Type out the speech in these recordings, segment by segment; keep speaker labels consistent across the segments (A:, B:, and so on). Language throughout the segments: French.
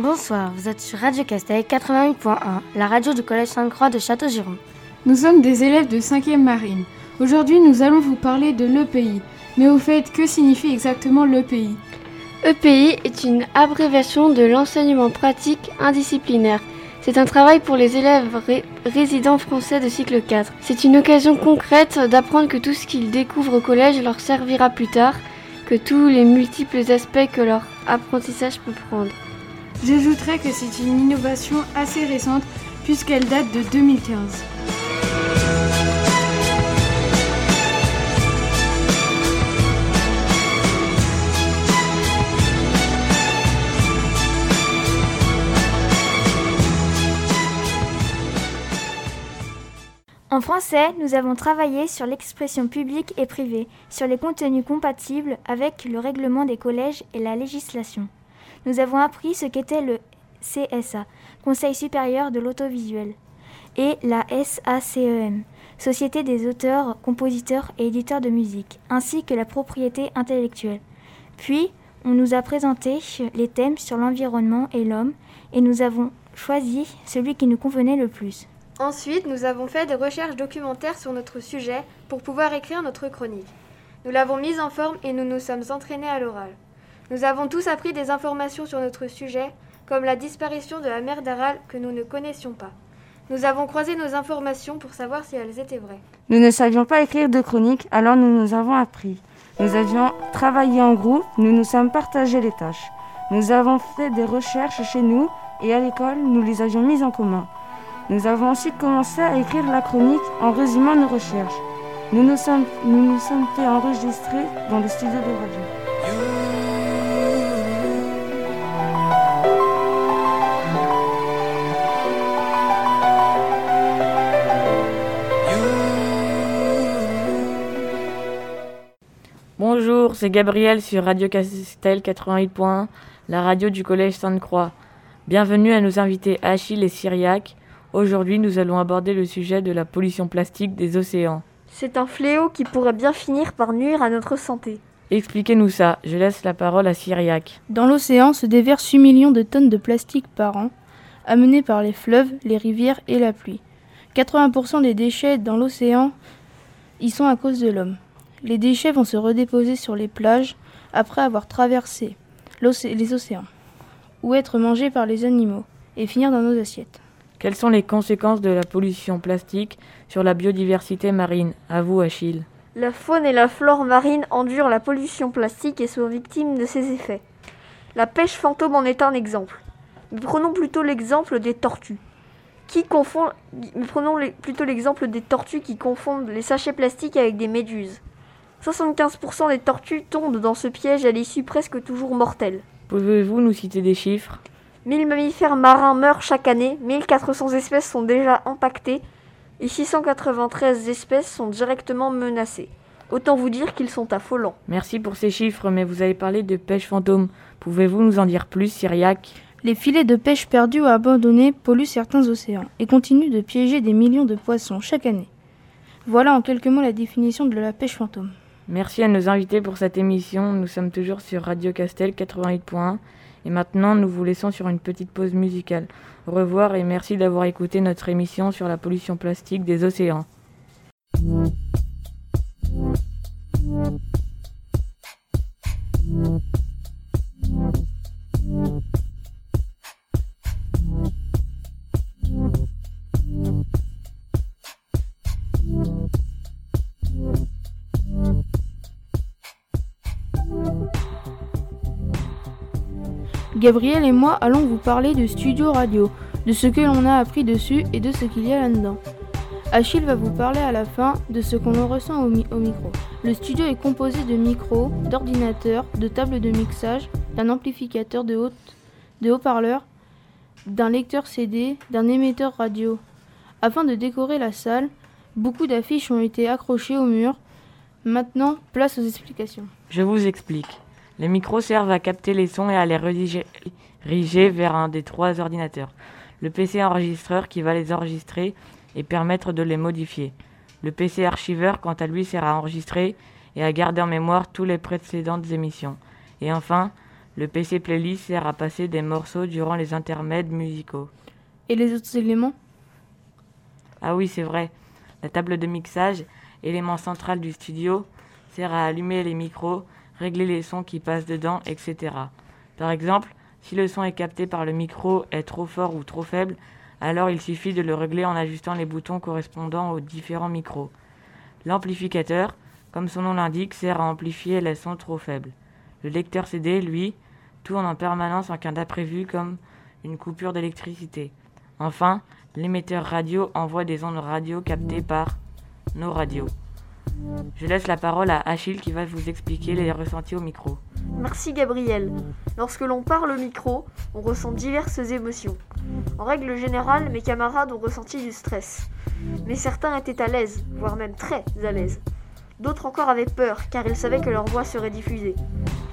A: Bonsoir, vous êtes sur Radio Castel 88.1, la radio du Collège Sainte-Croix de Château-Giron.
B: Nous sommes des élèves de 5e marine. Aujourd'hui, nous allons vous parler de l'EPI. Mais au fait, que signifie exactement l'EPI
C: EPI est une abréviation de l'enseignement pratique indisciplinaire. C'est un travail pour les élèves résidents français de cycle 4. C'est une occasion concrète d'apprendre que tout ce qu'ils découvrent au collège leur servira plus tard, que tous les multiples aspects que leur apprentissage peut prendre.
B: J'ajouterais que c'est une innovation assez récente puisqu'elle date de 2015.
D: En français, nous avons travaillé sur l'expression publique et privée, sur les contenus compatibles avec le règlement des collèges et la législation. Nous avons appris ce qu'était le CSA, Conseil supérieur de l'audiovisuel, et la SACEM, Société des auteurs, compositeurs et éditeurs de musique, ainsi que la propriété intellectuelle. Puis, on nous a présenté les thèmes sur l'environnement et l'homme, et nous avons choisi celui qui nous convenait le plus.
C: Ensuite, nous avons fait des recherches documentaires sur notre sujet pour pouvoir écrire notre chronique. Nous l'avons mise en forme et nous nous sommes entraînés à l'oral. Nous avons tous appris des informations sur notre sujet, comme la disparition de la mer d'Aral que nous ne connaissions pas. Nous avons croisé nos informations pour savoir si elles étaient vraies.
E: Nous ne savions pas écrire de chronique, alors nous nous avons appris. Nous avions travaillé en groupe, nous nous sommes partagés les tâches. Nous avons fait des recherches chez nous et à l'école, nous les avions mises en commun. Nous avons ensuite commencé à écrire la chronique en résumant nos recherches. Nous nous sommes, nous nous sommes fait enregistrer dans le studio de radio.
F: C'est Gabriel sur Radio Castel 88.1, la radio du Collège Sainte-Croix. Bienvenue à nos invités Achille et Syriac Aujourd'hui, nous allons aborder le sujet de la pollution plastique des océans.
C: C'est un fléau qui pourrait bien finir par nuire à notre santé.
F: Expliquez-nous ça, je laisse la parole à Syriac.
G: Dans l'océan se déversent 8 millions de tonnes de plastique par an, amenés par les fleuves, les rivières et la pluie. 80% des déchets dans l'océan y sont à cause de l'homme. Les déchets vont se redéposer sur les plages après avoir traversé les océans, ou être mangés par les animaux, et finir dans nos assiettes.
F: Quelles sont les conséquences de la pollution plastique sur la biodiversité marine? À vous, Achille.
C: La faune et la flore marine endurent la pollution plastique et sont victimes de ses effets. La pêche fantôme en est un exemple. Mais prenons plutôt l'exemple des tortues. Qui confond... Prenons plutôt l'exemple des tortues qui confondent les sachets plastiques avec des méduses. 75% des tortues tombent dans ce piège à l'issue presque toujours mortelle.
F: Pouvez-vous nous citer des chiffres?
C: 1000 mammifères marins meurent chaque année, 1400 espèces sont déjà impactées et 693 espèces sont directement menacées. Autant vous dire qu'ils sont affolants.
F: Merci pour ces chiffres, mais vous avez parlé de pêche fantôme. Pouvez-vous nous en dire plus, Syriac?
G: Les filets de pêche perdus ou abandonnés polluent certains océans et continuent de piéger des millions de poissons chaque année. Voilà en quelques mots la définition de la pêche fantôme.
F: Merci à nos invités pour cette émission. Nous sommes toujours sur Radio Castel 88.1 et maintenant, nous vous laissons sur une petite pause musicale. Au revoir et merci d'avoir écouté notre émission sur la pollution plastique des océans.
G: Gabriel et moi allons vous parler de Studio Radio, de ce que l'on a appris dessus et de ce qu'il y a là-dedans. Achille va vous parler à la fin de ce qu'on ressent au, micro. Le studio est composé de micros, d'ordinateurs, de tables de mixage, d'un amplificateur de, de haut-parleurs, d'un lecteur CD, d'un émetteur radio. Afin de décorer la salle, beaucoup d'affiches ont été accrochées au mur. Maintenant, place aux explications.
F: Je vous explique. Les micros servent à capter les sons et à les rediriger vers un des trois ordinateurs. Le PC enregistreur qui va les enregistrer et permettre de les modifier. Le PC archiveur, quant à lui, sert à enregistrer et à garder en mémoire toutes les précédentes émissions. Et enfin, Le PC Playlist sert à passer des morceaux durant les intermèdes musicaux.
G: Et les autres éléments?
F: Ah oui, c'est vrai. La table de mixage, élément central du studio, sert à allumer les micros, régler les sons qui passent dedans, etc. Par exemple, si le son est capté par le micro est trop fort ou trop faible, alors il suffit de le régler en ajustant les boutons correspondant aux différents micros. L'amplificateur, comme son nom l'indique, sert à amplifier les sons trop faibles. Le lecteur CD, lui, tourne en permanence en cas d'imprévu comme une coupure d'électricité. Enfin, l'émetteur radio envoie des ondes radio captées par nos radios. Je laisse la parole à Achille qui va vous expliquer les ressentis au micro.
C: Merci Gabriel. Lorsque l'on parle au micro, on ressent diverses émotions. En règle générale, mes camarades ont ressenti du stress. Mais certains étaient à l'aise, voire même très à l'aise. D'autres encore avaient peur, car ils savaient que leur voix serait diffusée.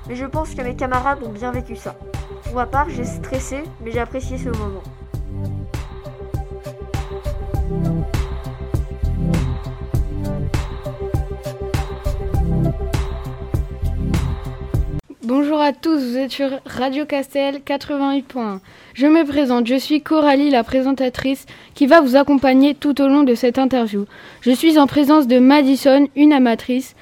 C: Mais je pense que mes camarades ont bien vécu ça. Pour ma part, j'ai stressé, mais j'ai apprécié ce moment.
B: Bonjour à tous, vous êtes sur Radio Castel 88.1. Je me présente, je suis Coralie, la présentatrice, qui va vous accompagner tout au long de cette interview. Je suis en présence de Madison, une amatrice,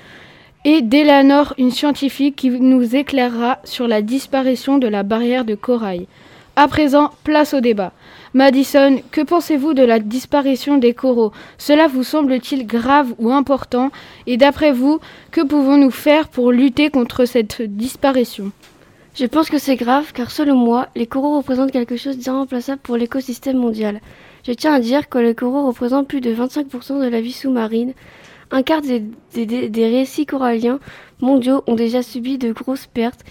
B: et d'Elanor, une scientifique qui nous éclairera sur la disparition de la barrière de corail. À présent, place au débat. Madison, que pensez-vous de la disparition des coraux? Cela vous semble-t-il grave ou important? Et d'après vous, que pouvons-nous faire pour lutter contre cette disparition?
A: Je pense que c'est grave car selon moi, les coraux représentent quelque chose d'irremplaçable pour l'écosystème mondial. Je tiens à dire que les coraux représentent plus de 25% de la vie sous-marine. Un quart des, récits coralliens mondiaux ont déjà subi de grosses pertes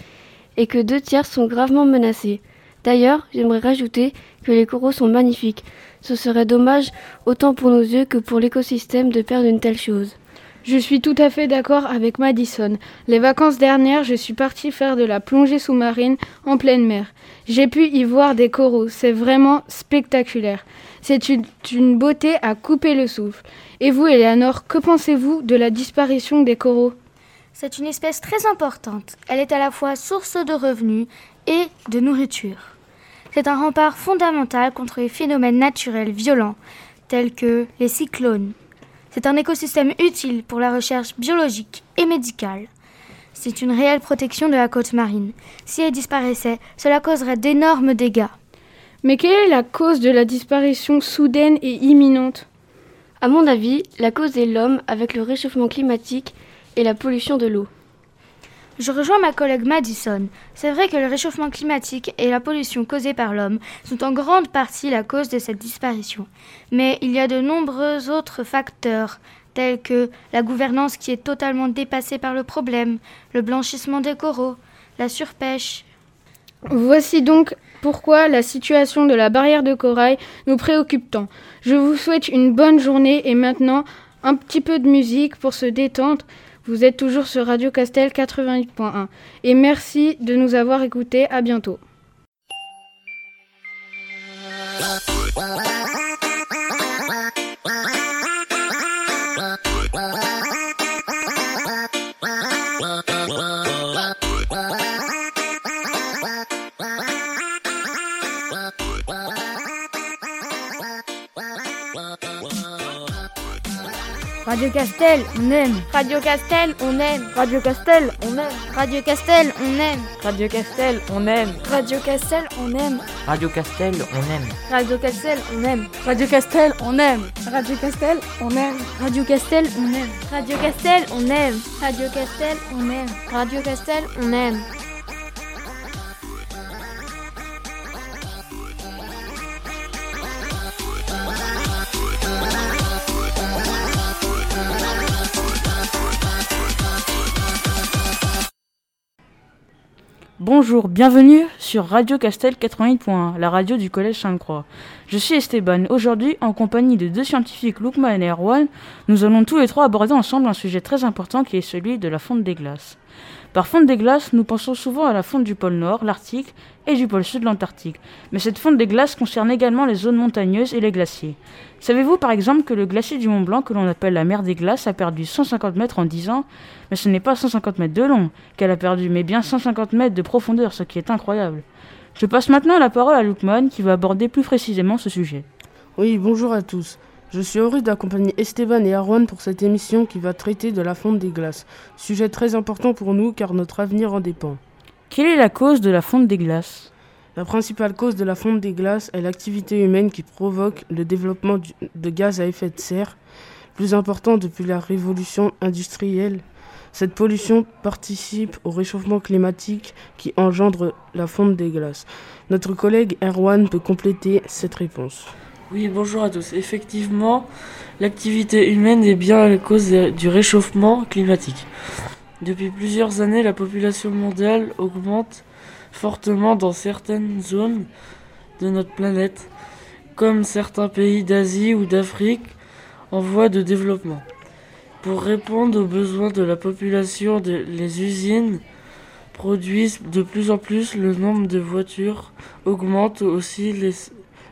A: et que deux tiers sont gravement menacés. D'ailleurs, j'aimerais rajouter que les coraux sont magnifiques. Ce serait dommage autant pour nos yeux que pour l'écosystème de perdre une telle chose.
B: Je suis tout à fait d'accord avec Madison. Les vacances dernières, je suis partie faire de la plongée sous-marine en pleine mer. J'ai pu y voir des coraux. C'est vraiment spectaculaire. C'est une, une, beauté à couper le souffle. Et vous, Eleanor, que pensez-vous de la disparition des coraux?
D: C'est une espèce très importante. Elle est à la fois source de revenus et de nourriture. C'est un rempart fondamental contre les phénomènes naturels violents tels que les cyclones. C'est un écosystème utile pour la recherche biologique et médicale. C'est une réelle protection de la côte marine. Si elle disparaissait, cela causerait d'énormes dégâts.
B: Mais quelle est la cause de la disparition soudaine et imminente?
A: À mon avis, la cause est l'homme avec le réchauffement climatique et la pollution de l'eau.
D: Je rejoins ma collègue Madison. C'est vrai que le réchauffement climatique et la pollution causée par l'homme sont en grande partie la cause de cette disparition. Mais il y a de nombreux autres facteurs, tels que la gouvernance qui est totalement dépassée par le problème, le blanchissement des coraux, la surpêche.
B: Voici donc pourquoi la situation de la barrière de corail nous préoccupe tant. Je vous souhaite une bonne journée et maintenant un petit peu de musique pour se détendre. Vous êtes toujours sur Radio Castel 88.1 et merci de nous avoir écoutés. À bientôt.
A: Castel, on aime.
D: Radio Castel, on aime.
A: Radio Castel, on aime.
D: Radio Castel, on aime.
F: Radio Castel, on aime.
D: Radio Castel, on aime.
F: Radio Castel, on aime.
A: Radio Castel, on aime.
G: Radio Castel, on aime. Radio Castel, on aime.
A: Radio Castel, on aime.
D: Radio Castel, on aime. Radio Castel, on aime.
A: Radio Castel, on aime.
H: Bonjour, bienvenue sur Radio Castel 88.1, la radio du Collège Sainte-Croix. Je suis Esteban. Aujourd'hui, en compagnie de deux scientifiques, Loukman et Erwan, nous allons tous les trois aborder ensemble un sujet très important qui est celui de la fonte des glaces. Par fonte des glaces, nous pensons souvent à la fonte du pôle Nord, l'Arctique et du pôle Sud, l'Antarctique. Mais cette fonte des glaces concerne également les zones montagneuses et les glaciers. Savez-vous par exemple que le glacier du Mont Blanc, que l'on appelle la mer des glaces, a perdu 150 mètres en 10 ans? Mais ce n'est pas 150 mètres de long qu'elle a perdu, mais bien 150 mètres de profondeur, ce qui est incroyable. Je passe maintenant la parole à Lukman qui va aborder plus précisément ce sujet.
I: Oui, bonjour à tous. Je suis heureux d'accompagner Esteban et Arwan pour cette émission qui va traiter de la fonte des glaces. Sujet très important pour nous car notre avenir en dépend.
H: Quelle est la cause de la fonte des glaces?
I: La principale cause de la fonte des glaces est l'activité humaine qui provoque le développement de gaz à effet de serre, plus important depuis la révolution industrielle. Cette pollution participe au réchauffement climatique qui engendre la fonte des glaces. Notre collègue Erwan peut compléter cette réponse.
J: Oui, bonjour à tous. Effectivement, l'activité humaine est bien la cause du réchauffement climatique. Depuis plusieurs années, la population mondiale augmente fortement dans certaines zones de notre planète, comme certains pays d'Asie ou d'Afrique en voie de développement. Pour répondre aux besoins de la population, les usines produisent de plus en plus, le nombre de voitures augmente aussi les,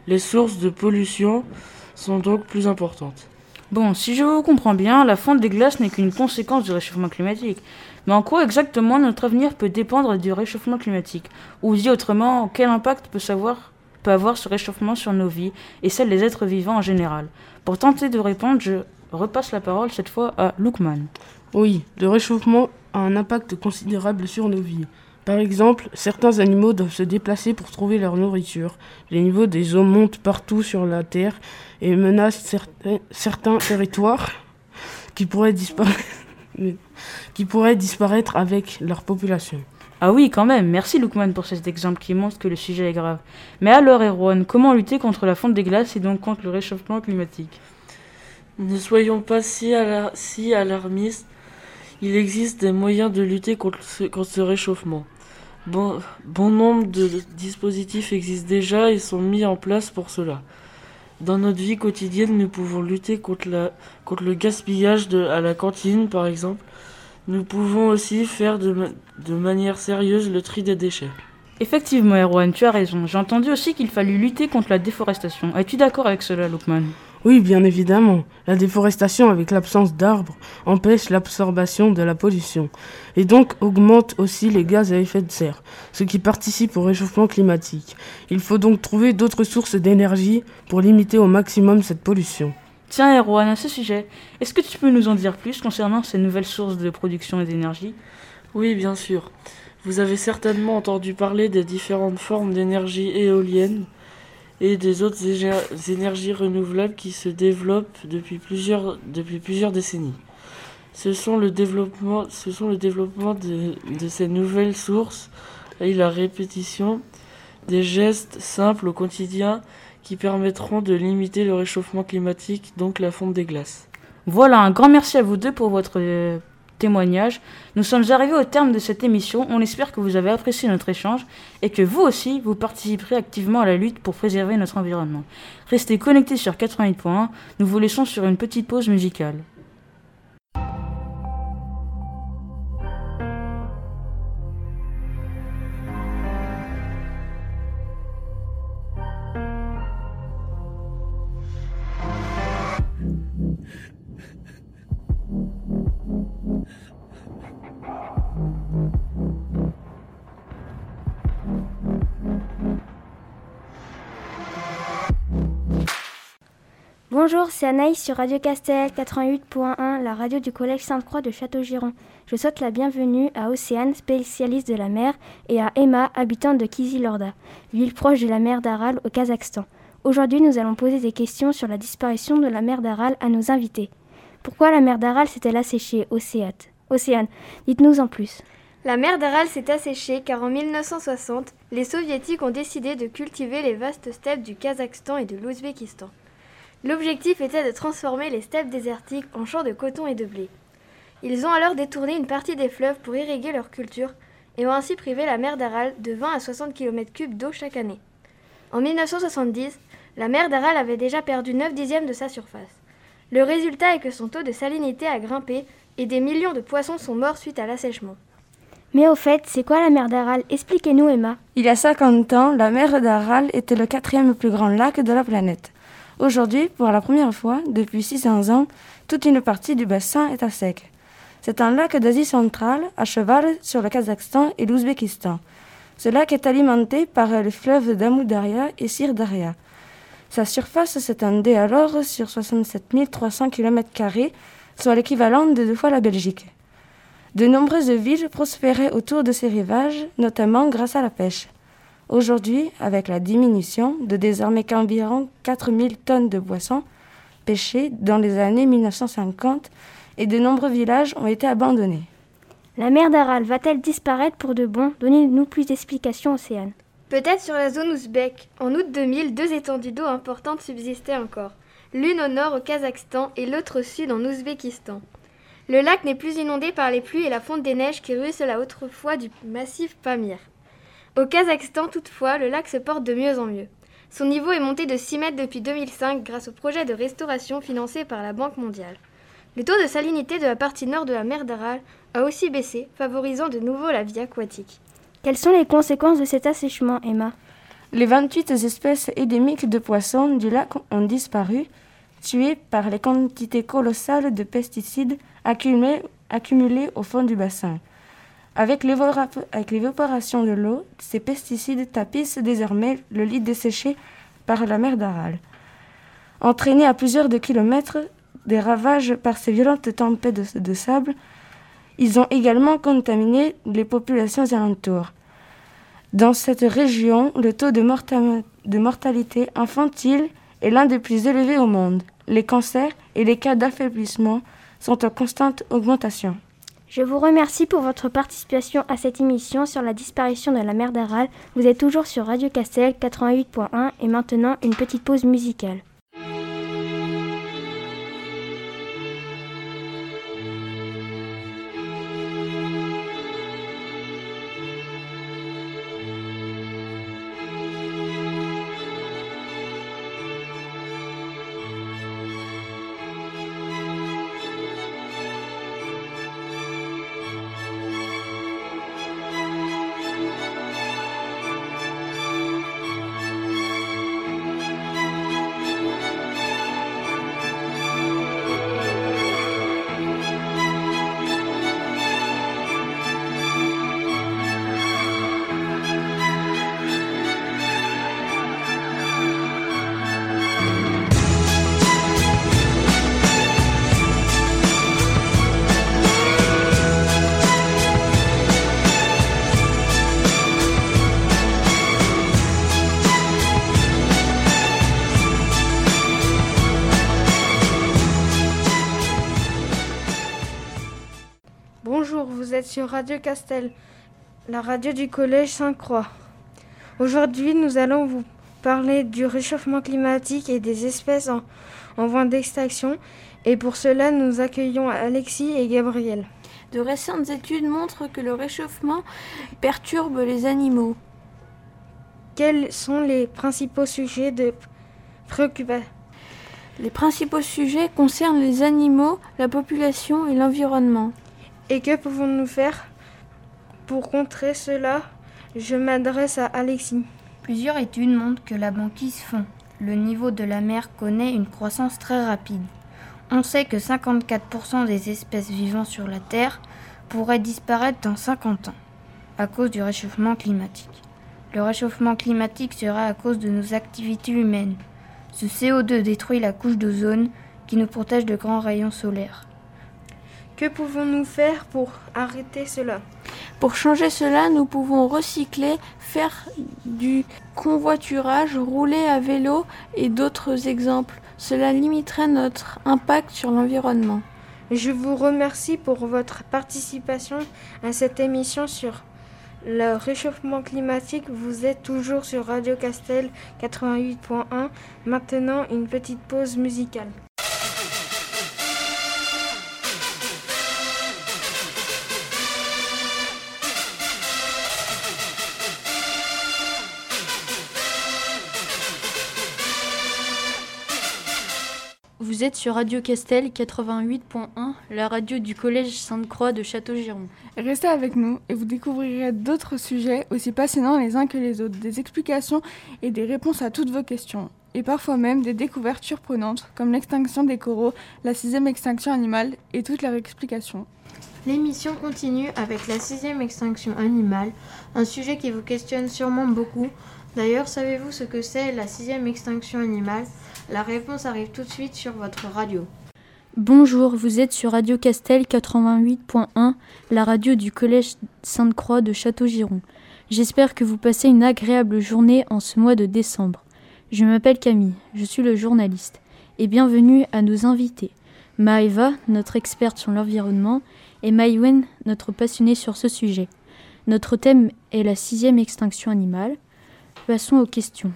J: les sources de pollution sont donc plus importantes.
H: Bon, si je vous comprends bien, la fonte des glaces n'est qu'une conséquence du réchauffement climatique. Mais en quoi exactement notre avenir peut dépendre du réchauffement climatique? Ou dit autrement, quel impact peut, savoir, peut avoir ce réchauffement sur nos vies et celles des êtres vivants en général? Pour tenter de répondre, je repasse la parole cette fois à Lukman.
I: Oui, le réchauffement a un impact considérable sur nos vies. Par exemple, certains animaux doivent se déplacer pour trouver leur nourriture. Les niveaux des eaux montent partout sur la Terre et menacent certains, certains territoires qui pourraient, disparaître, qui pourraient disparaître avec leur population.
H: Ah oui, quand même. Merci Lukman pour cet exemple qui montre que le sujet est grave. Mais alors, Erwan, comment lutter contre la fonte des glaces et donc contre le réchauffement climatique?
J: Ne soyons pas si, alarmistes il existe des moyens de lutter contre ce, réchauffement. Bon, nombre de dispositifs existent déjà et sont mis en place pour cela. Dans notre vie quotidienne, nous pouvons lutter contre, le gaspillage de, à la cantine, par exemple. Nous pouvons aussi faire de, manière sérieuse le tri des déchets.
H: Effectivement, Erwan, tu as raison. J'ai entendu aussi qu'il fallut lutter contre la déforestation. Es-tu d'accord avec cela, Lukman?
I: Oui, bien évidemment. La déforestation avec l'absence d'arbres empêche l'absorption de la pollution et donc augmente aussi les gaz à effet de serre, ce qui participe au réchauffement climatique. Il faut donc trouver d'autres sources d'énergie pour limiter au maximum cette pollution.
H: Tiens, Erwan, à ce sujet, est-ce que tu peux nous en dire plus concernant ces nouvelles sources de production et d'énergie?
J: Oui, bien sûr. Vous avez certainement entendu parler des différentes formes d'énergie éolienne et des autres énergies renouvelables qui se développent depuis plusieurs, depuis plusieurs décennies. Ce sont le développement, ce sont le développement de, de ces nouvelles sources et la répétition des gestes simples au quotidien qui permettront de limiter le réchauffement climatique, donc la fonte des glaces.
H: Voilà, un grand merci à vous deux pour votre témoignage. Nous sommes arrivés au terme de cette émission. On espère que vous avez apprécié notre échange et que vous aussi, vous participerez activement à la lutte pour préserver notre environnement. Restez connectés sur 88.1. Nous vous laissons sur une petite pause musicale.
D: Bonjour, c'est Anaïs sur Radio Castel 88.1, la radio du Collège Sainte-Croix de Château-Giron. Je souhaite la bienvenue à Océane, spécialiste de la mer, et à Emma, habitante de Kizilorda, ville proche de la mer d'Aral au Kazakhstan. Aujourd'hui, nous allons poser des questions sur la disparition de la mer d'Aral à nos invités. Pourquoi la mer d'Aral s'est-elle asséchée Océane, Océane dites-nous en plus.
K: La mer d'Aral s'est asséchée car en 1960, les soviétiques ont décidé de cultiver les vastes steppes du Kazakhstan et de l'Ouzbékistan. L'objectif était de transformer les steppes désertiques en champs de coton et de blé. Ils ont alors détourné une partie des fleuves pour irriguer leur culture et ont ainsi privé la mer d'Aral de 20 à 60 km3 d'eau chaque année. En 1970, la mer d'Aral avait déjà perdu 9 dixièmes de sa surface. Le résultat est que son taux de salinité a grimpé et des millions de poissons sont morts suite à l'assèchement.
D: Mais au fait, c'est quoi la mer d'Aral? Expliquez-nous, Emma.
E: Il y a 50 ans, la mer d'Aral était le quatrième plus grand lac de la planète. Aujourd'hui, pour la première fois, depuis 600 ans, toute une partie du bassin est à sec. C'est un lac d'Asie centrale, à cheval sur le Kazakhstan et l'Ouzbékistan. Ce lac est alimenté par les fleuves Damoudaria et Sirdaria. Sa surface s'étendait alors sur 67 300 km, soit l'équivalent de deux fois la Belgique. De nombreuses villes prospéraient autour de ces rivages, notamment grâce à la pêche. Aujourd'hui, avec la diminution de désormais qu'environ 4000 tonnes de poissons pêchés dans les années 1950, et de nombreux villages ont été abandonnés.
D: La mer d'Aral va-t-elle disparaître pour de bon? Donnez-nous plus d'explications, Océane.
L: Peut-être sur la zone ouzbek. En août 2000, deux étendues d'eau importantes subsistaient encore. L'une au nord au Kazakhstan et l'autre au sud en Ouzbékistan. Le lac n'est plus inondé par les pluies et la fonte des neiges qui ruisselaient autrefois du massif Pamir. Au Kazakhstan, toutefois, le lac se porte de mieux en mieux. Son niveau est monté de 6 mètres depuis 2005 grâce au projet de restauration financé par la Banque mondiale. Le taux de salinité de la partie nord de la mer d'Aral a aussi baissé, favorisant de nouveau la vie aquatique.
D: Quelles sont les conséquences de cet assèchement, Emma?
E: Les 28 espèces endémiques de poissons du lac ont disparu, tuées par les quantités colossales de pesticides accumulés, au fond du bassin. Avec l'évaporation de l'eau, ces pesticides tapissent désormais le lit desséché par la mer d'Aral. Entraînés à plusieurs de kilomètres des ravages par ces violentes tempêtes de, sable, ils ont également contaminé les populations alentours. Dans cette région, le taux de, de mortalité infantile est l'un des plus élevés au monde. Les cancers et les cas d'affaiblissement sont en constante augmentation.
D: Je vous remercie pour votre participation à cette émission sur la disparition de la mer d'Aral. Vous êtes toujours sur Radio Castel 88.1 et maintenant une petite pause musicale.
M: Radio Castel, la radio du collège Sainte-Croix. Aujourd'hui, nous allons vous parler du réchauffement climatique et des espèces en, en voie d'extinction. Et pour cela, nous accueillons Alexis et Gabriel.
N: De récentes études montrent que le réchauffement perturbe les animaux.
M: Quels sont les principaux sujets de préoccupation
N: Les principaux sujets concernent les animaux, la population et l'environnement.
M: Et que pouvons-nous faire pour contrer cela Je m'adresse à Alexis.
O: Plusieurs études montrent que la banquise fond. Le niveau de la mer connaît une croissance très rapide. On sait que 54% des espèces vivant sur la Terre pourraient disparaître dans 50 ans à cause du réchauffement climatique. Le réchauffement climatique sera à cause de nos activités humaines. Ce CO2 détruit la couche d'ozone qui nous protège de grands rayons solaires.
M: Que pouvons-nous faire pour arrêter cela?
N: Pour changer cela, nous pouvons recycler, faire du convoiturage, rouler à vélo et d'autres exemples. Cela limiterait notre impact sur l'environnement.
M: Je vous remercie pour votre participation à cette émission sur le réchauffement climatique. Vous êtes toujours sur Radio Castel 88.1. Maintenant, une petite pause musicale.
P: Vous êtes sur Radio Castel 88.1, la radio du Collège Sainte-Croix de Château-Giron.
Q: Restez avec nous et vous découvrirez d'autres sujets aussi passionnants les uns que les autres, des explications et des réponses à toutes vos questions, et parfois même des découvertes surprenantes comme l'extinction des coraux, la sixième extinction animale et toutes leurs explications.
O: L'émission continue avec la sixième extinction animale, un sujet qui vous questionne sûrement beaucoup. D'ailleurs, savez-vous ce que c'est la sixième extinction animale? La réponse arrive tout de suite sur votre radio.
P: Bonjour, vous êtes sur Radio Castel 88.1, la radio du Collège Sainte-Croix de Château-Giron. J'espère que vous passez une agréable journée en ce mois de décembre. Je m'appelle Camille, je suis le journaliste, et bienvenue à nos invités. Maëva, notre experte sur l'environnement, et Maïwen, notre passionnée sur ce sujet. Notre thème est la sixième extinction animale. Passons aux questions.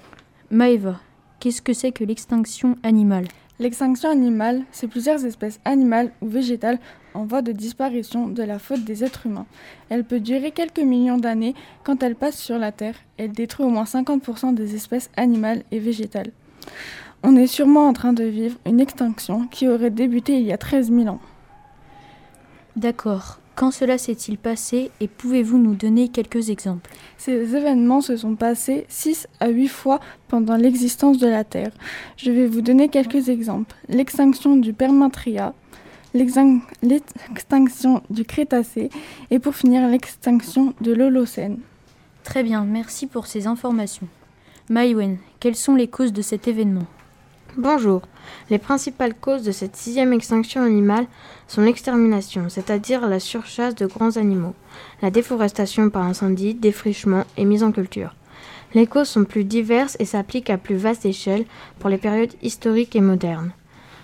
P: Maëva, qu'est-ce que c'est que l'extinction animale?
Q: L'extinction animale, c'est plusieurs espèces animales ou végétales en voie de disparition de la faute des êtres humains. Elle peut durer quelques millions d'années. Quand elle passe sur la Terre, elle détruit au moins 50% des espèces animales et végétales. On est sûrement en train de vivre une extinction qui aurait débuté il y a 13 000 ans.
P: D'accord. Quand cela s'est-il passé et pouvez-vous nous donner quelques exemples?
Q: Ces événements se sont passés 6 à 8 fois pendant l'existence de la Terre. Je vais vous donner quelques exemples. L'extinction du Permatria, l'extinction du Crétacé et pour finir l'extinction de l'Holocène.
P: Très bien, merci pour ces informations. Maïwen, quelles sont les causes de cet événement?
O: Bonjour. Les principales causes de cette sixième extinction animale sont l'extermination, c'est-à-dire la surchasse de grands animaux, la déforestation par incendie, défrichement et mise en culture. Les causes sont plus diverses et s'appliquent à plus vaste échelle pour les périodes historiques et modernes.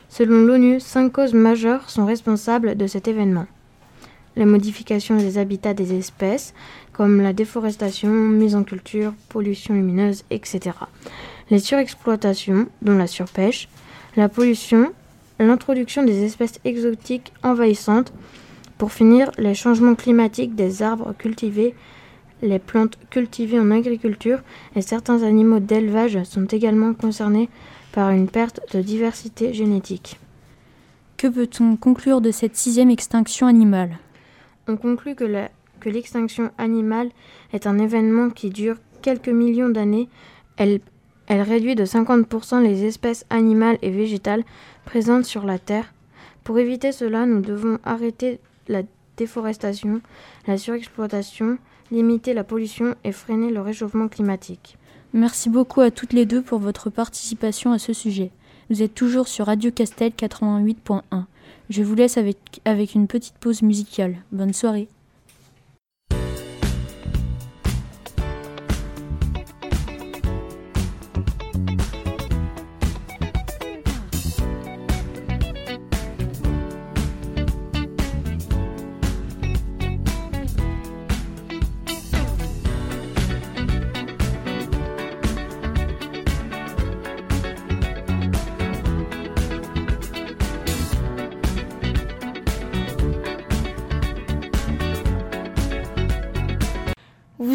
O: Selon l'ONU, cinq causes majeures sont responsables de cet événement. La modification des habitats des espèces, comme la déforestation, mise en culture, pollution lumineuse, etc les surexploitations, dont la surpêche, la pollution, l'introduction des espèces exotiques envahissantes, pour finir, les changements climatiques des arbres cultivés, les plantes cultivées en agriculture et certains animaux d'élevage sont également concernés par une perte de diversité génétique.
P: Que peut-on conclure de cette sixième extinction animale?
O: On conclut que l'extinction animale est un événement qui dure quelques millions d'années. Elle elle réduit de 50% les espèces animales et végétales présentes sur la Terre. Pour éviter cela, nous devons arrêter la déforestation, la surexploitation, limiter la pollution et freiner le réchauffement climatique.
P: Merci beaucoup à toutes les deux pour votre participation à ce sujet. Vous êtes toujours sur Radio Castel 88.1. Je vous laisse avec, avec une petite pause musicale. Bonne soirée.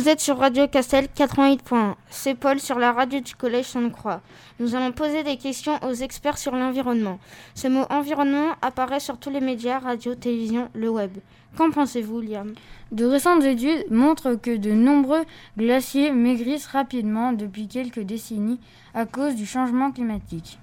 R: Vous êtes sur Radio Castel 88.1. C'est Paul sur la radio du Collège Sainte-Croix. Nous allons poser des questions aux experts sur l'environnement. Ce mot environnement apparaît sur tous les médias, radio, télévision, le web. Qu'en pensez-vous, Liam?
S: De récentes études montrent que de nombreux glaciers maigrissent rapidement depuis quelques décennies à cause du changement climatique.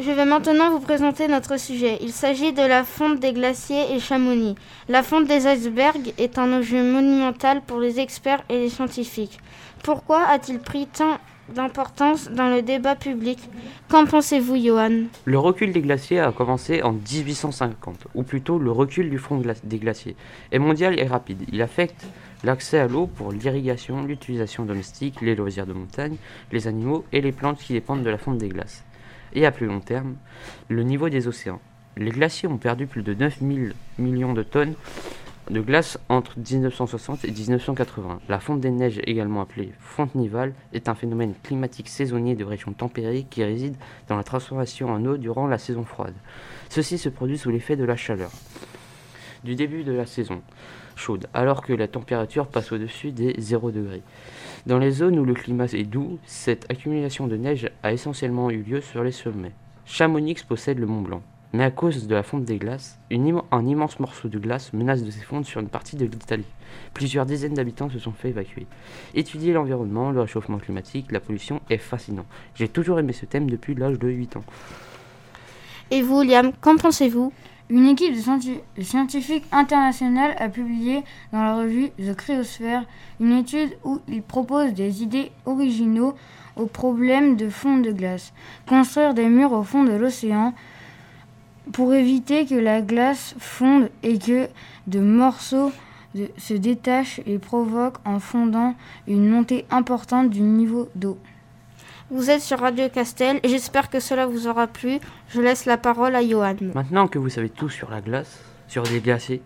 R: Je vais maintenant vous présenter notre sujet. Il s'agit de la fonte des glaciers et Chamonix. La fonte des icebergs est un enjeu monumental pour les experts et les scientifiques. Pourquoi a-t-il pris tant d'importance dans le débat public? Qu'en pensez-vous, Johan?
T: Le recul des glaciers a commencé en 1850, ou plutôt le recul du front des glaciers, est mondial et rapide. Il affecte l'accès à l'eau pour l'irrigation, l'utilisation domestique, les loisirs de montagne, les animaux et les plantes qui dépendent de la fonte des glaces et à plus long terme, le niveau des océans. Les glaciers ont perdu plus de 9 000 millions de tonnes de glace entre 1960 et 1980. La fonte des neiges, également appelée fonte nivale, est un phénomène climatique saisonnier de régions tempérées qui réside dans la transformation en eau durant la saison froide. Ceci se produit sous l'effet de la chaleur du début de la saison chaude, alors que la température passe au-dessus des 0 degrés. Dans les zones où le climat est doux, cette accumulation de neige a essentiellement eu lieu sur les sommets. Chamonix possède le Mont Blanc. Mais à cause de la fonte des glaces, un immense morceau de glace menace de s'effondrer sur une partie de l'Italie. Plusieurs dizaines d'habitants se sont fait évacuer. Étudier l'environnement, le réchauffement climatique, la pollution est fascinant. J'ai toujours aimé ce thème depuis l'âge de 8 ans.
R: Et vous, Liam, qu'en pensez-vous?
S: Une équipe de scientifiques internationaux a publié dans la revue The Cryosphere une étude où ils proposent des idées originaux au problème de fond de glace. Construire des murs au fond de l'océan pour éviter que la glace fonde et que de morceaux se détachent et provoquent en fondant une montée importante du niveau d'eau.
R: Vous êtes sur Radio Castel et j'espère que cela vous aura plu. Je laisse la parole à Johan.
T: Maintenant que vous savez tout sur la glace, sur les glaciers.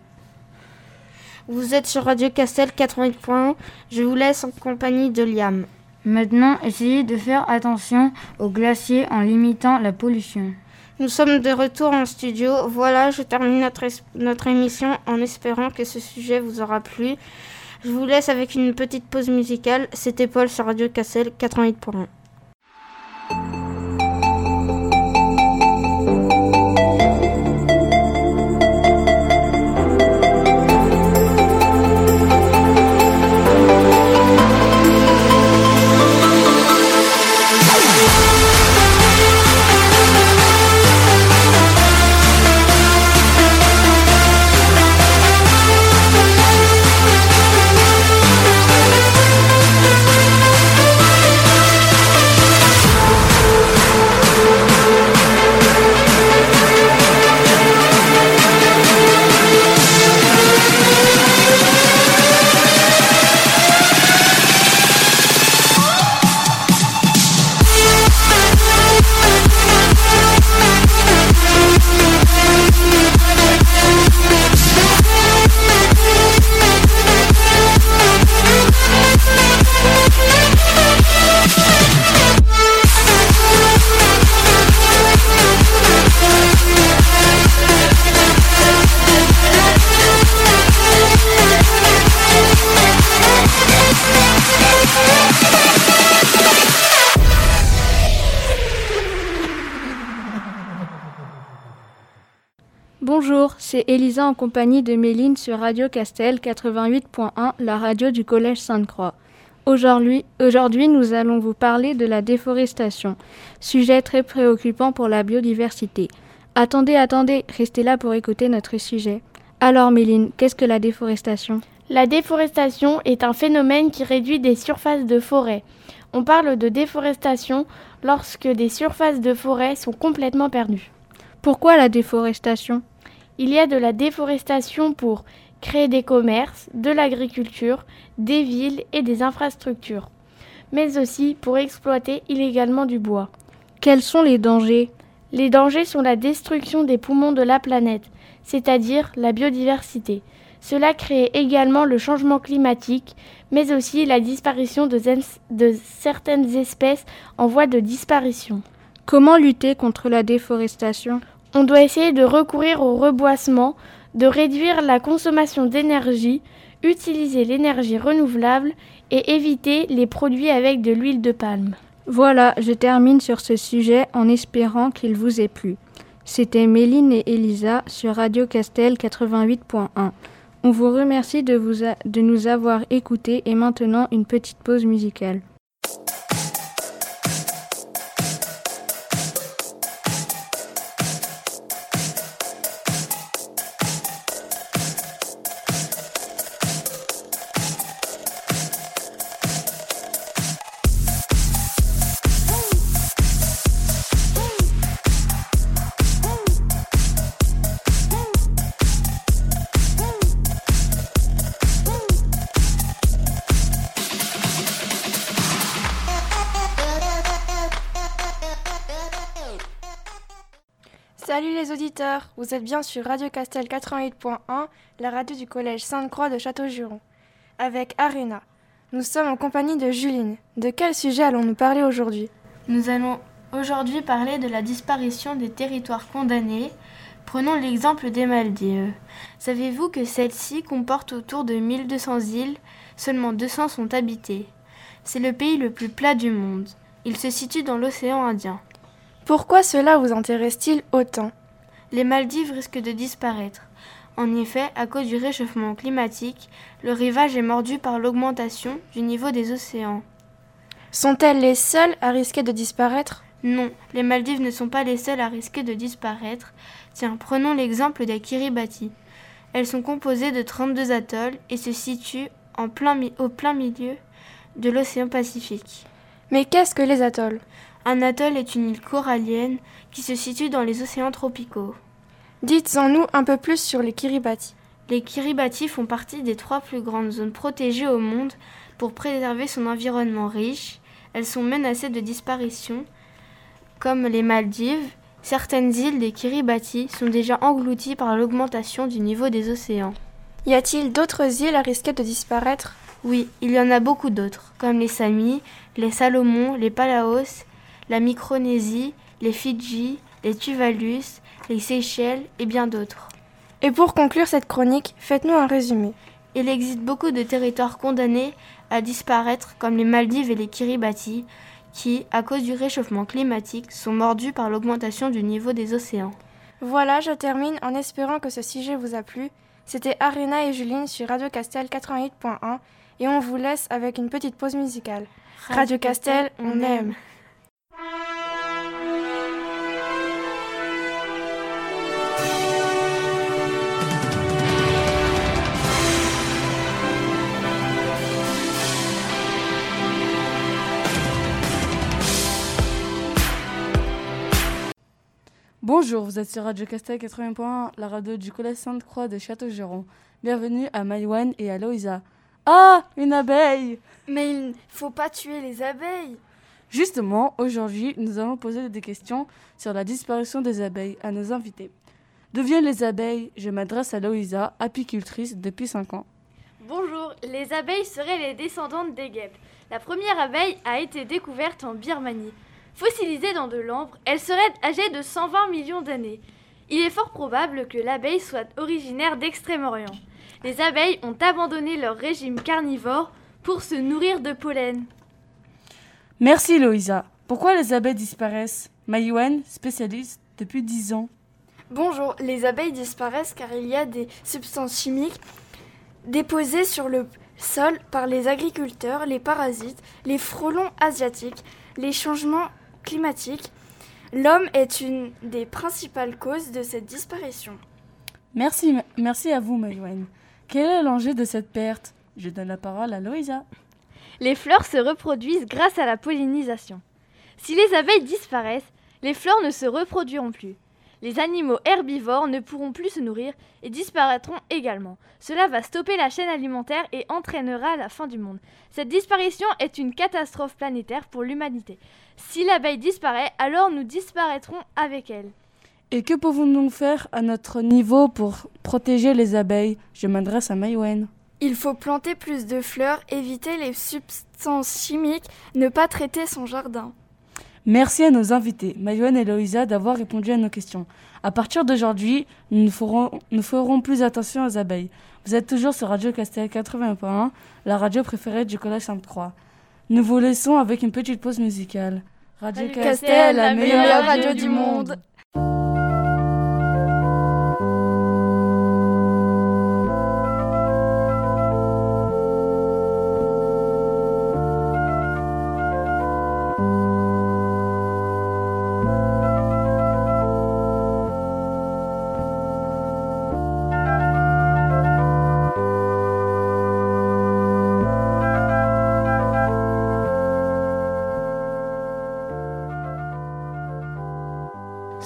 R: Vous êtes sur Radio Castel 88 points. Je vous laisse en compagnie de Liam.
S: Maintenant, essayez de faire attention aux glaciers en limitant la pollution.
R: Nous sommes de retour en studio. Voilà, je termine notre, notre émission en espérant que ce sujet vous aura plu. Je vous laisse avec une petite pause musicale. C'était Paul sur Radio Cassel 88.1.
B: en compagnie de Méline sur Radio Castel 88.1, la radio du Collège Sainte-Croix. Aujourd'hui, aujourd'hui, nous allons vous parler de la déforestation, sujet très préoccupant pour la biodiversité. Attendez, attendez, restez là pour écouter notre sujet. Alors Méline, qu'est-ce que la déforestation?
K: La déforestation est un phénomène qui réduit des surfaces de forêt. On parle de déforestation lorsque des surfaces de forêt sont complètement perdues.
B: Pourquoi la déforestation?
K: Il y a de la déforestation pour créer des commerces, de l'agriculture, des villes et des infrastructures, mais aussi pour exploiter illégalement du bois.
B: Quels sont les dangers?
K: Les dangers sont la destruction des poumons de la planète, c'est-à-dire la biodiversité. Cela crée également le changement climatique, mais aussi la disparition de, de certaines espèces en voie de disparition.
B: Comment lutter contre la déforestation?
K: On doit essayer de recourir au reboisement, de réduire la consommation d'énergie, utiliser l'énergie renouvelable et éviter les produits avec de l'huile de palme.
B: Voilà, je termine sur ce sujet en espérant qu'il vous ait plu. C'était Méline et Elisa sur Radio Castel 88.1. On vous remercie de, de nous avoir écoutés et maintenant une petite pause musicale.
K: Auditeurs, vous êtes bien sur Radio Castel 88.1, la radio du collège Sainte-Croix de Château-Giron, avec Arena. Nous sommes en compagnie de Juline. De quel sujet allons-nous parler aujourd'hui?
U: Nous allons aujourd'hui parler de la disparition des territoires condamnés. Prenons l'exemple des Maldives. Savez-vous que celle-ci comporte autour de 1200 îles? Seulement 200 sont habitées. C'est le pays le plus plat du monde. Il se situe dans l'océan Indien.
V: Pourquoi cela vous intéresse-t-il autant?
R: Les Maldives risquent de disparaître. En effet, à cause du réchauffement climatique, le rivage est mordu par l'augmentation du niveau des océans.
V: Sont-elles les seules à risquer de disparaître?
R: Non, les Maldives ne sont pas les seules à risquer de disparaître. Tiens, prenons l'exemple des Kiribati. Elles sont composées de 32 atolls et se situent en plein au plein milieu de l'océan Pacifique.
V: Mais qu'est-ce que les atolls?
R: Un atoll est une île corallienne qui se situe dans les océans tropicaux.
V: Dites-en nous un peu plus sur les Kiribati.
R: Les Kiribati font partie des trois plus grandes zones protégées au monde pour préserver son environnement riche. Elles sont menacées de disparition, comme les Maldives. Certaines îles des Kiribati sont déjà englouties par l'augmentation du niveau des océans.
V: Y a-t-il d'autres îles à risquer de disparaître?
R: Oui, il y en a beaucoup d'autres, comme les Samis, les Salomon, les Palaos, la Micronésie, les Fidji, les Tuvalus, les Seychelles et bien d'autres.
V: Et pour conclure cette chronique, faites-nous un résumé.
R: Il existe beaucoup de territoires condamnés à disparaître, comme les Maldives et les Kiribati, qui, à cause du réchauffement climatique, sont mordus par l'augmentation du niveau des océans.
V: Voilà, je termine en espérant que ce sujet vous a plu. C'était Arena et Juline sur Radio Castel 88.1 et on vous laisse avec une petite pause musicale. Radio, Castel, on aime.
W: Bonjour, vous êtes sur Radio Castel 80.1, la radio du Collège Sainte-Croix de Château-Giron. Bienvenue à Maïwan et à Loïsa. Ah, une abeille
V: Mais il ne faut pas tuer les abeilles
W: Justement, aujourd'hui, nous allons poser des questions sur la disparition des abeilles à nos invités. D'où viennent les abeilles? Je m'adresse à Loïsa, apicultrice depuis 5 ans.
X: Bonjour, les abeilles seraient les descendantes des guêpes. La première abeille a été découverte en Birmanie. Fossilisée dans de l'ambre, elle serait âgée de 120 millions d'années. Il est fort probable que l'abeille soit originaire d'Extrême-Orient. Les abeilles ont abandonné leur régime carnivore pour se nourrir de pollen.
W: Merci Loïsa. Pourquoi les abeilles disparaissent? Maïwen, spécialiste depuis 10 ans.
V: Bonjour, les abeilles disparaissent car il y a des substances chimiques déposées sur le sol par les agriculteurs, les parasites, les frelons asiatiques, les changements climatique, l'homme est une des principales causes de cette disparition.
W: Merci, merci à vous, Maïwen. Quel est l'enjeu de cette perte? Je donne la parole à Loïsa.
X: Les fleurs se reproduisent grâce à la pollinisation. Si les abeilles disparaissent, les fleurs ne se reproduiront plus. Les animaux herbivores ne pourront plus se nourrir et disparaîtront également. Cela va stopper la chaîne alimentaire et entraînera la fin du monde. Cette disparition est une catastrophe planétaire pour l'humanité. Si l'abeille disparaît, alors nous disparaîtrons avec elle.
W: Et que pouvons-nous faire à notre niveau pour protéger les abeilles? Je m'adresse à Maïwen.
V: Il faut planter plus de fleurs, éviter les substances chimiques, ne pas traiter son jardin.
W: Merci à nos invités, Maïwen et Loïsa, d'avoir répondu à nos questions. À partir d'aujourd'hui, nous, nous ferons, plus attention aux abeilles. Vous êtes toujours sur Radio Castel 80.1, la radio préférée du Collège Sainte-Croix. Nous vous laissons avec une petite pause musicale.
V: Radio, Castel, la meilleure radio du monde.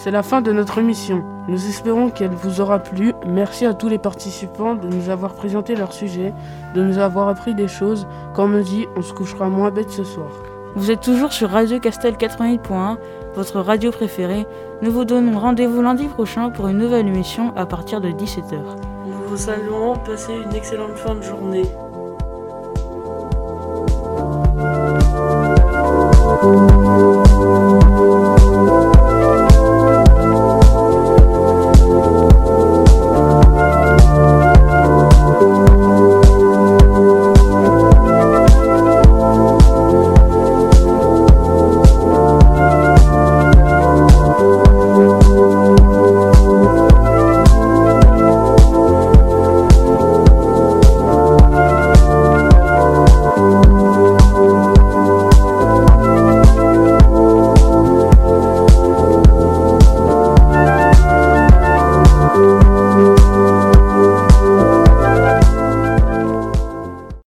I: C'est la fin de notre émission. Nous espérons qu'elle vous aura plu. Merci à tous les participants de nous avoir présenté leur sujet, de nous avoir appris des choses. Comme on dit, on se couchera moins bête ce soir.
H: Vous êtes toujours sur Radio Castel 88.1, votre radio préférée. Nous vous donnons rendez-vous lundi prochain pour une nouvelle émission à partir de 17h.
J: Nous vous saluons, passez une excellente fin de journée.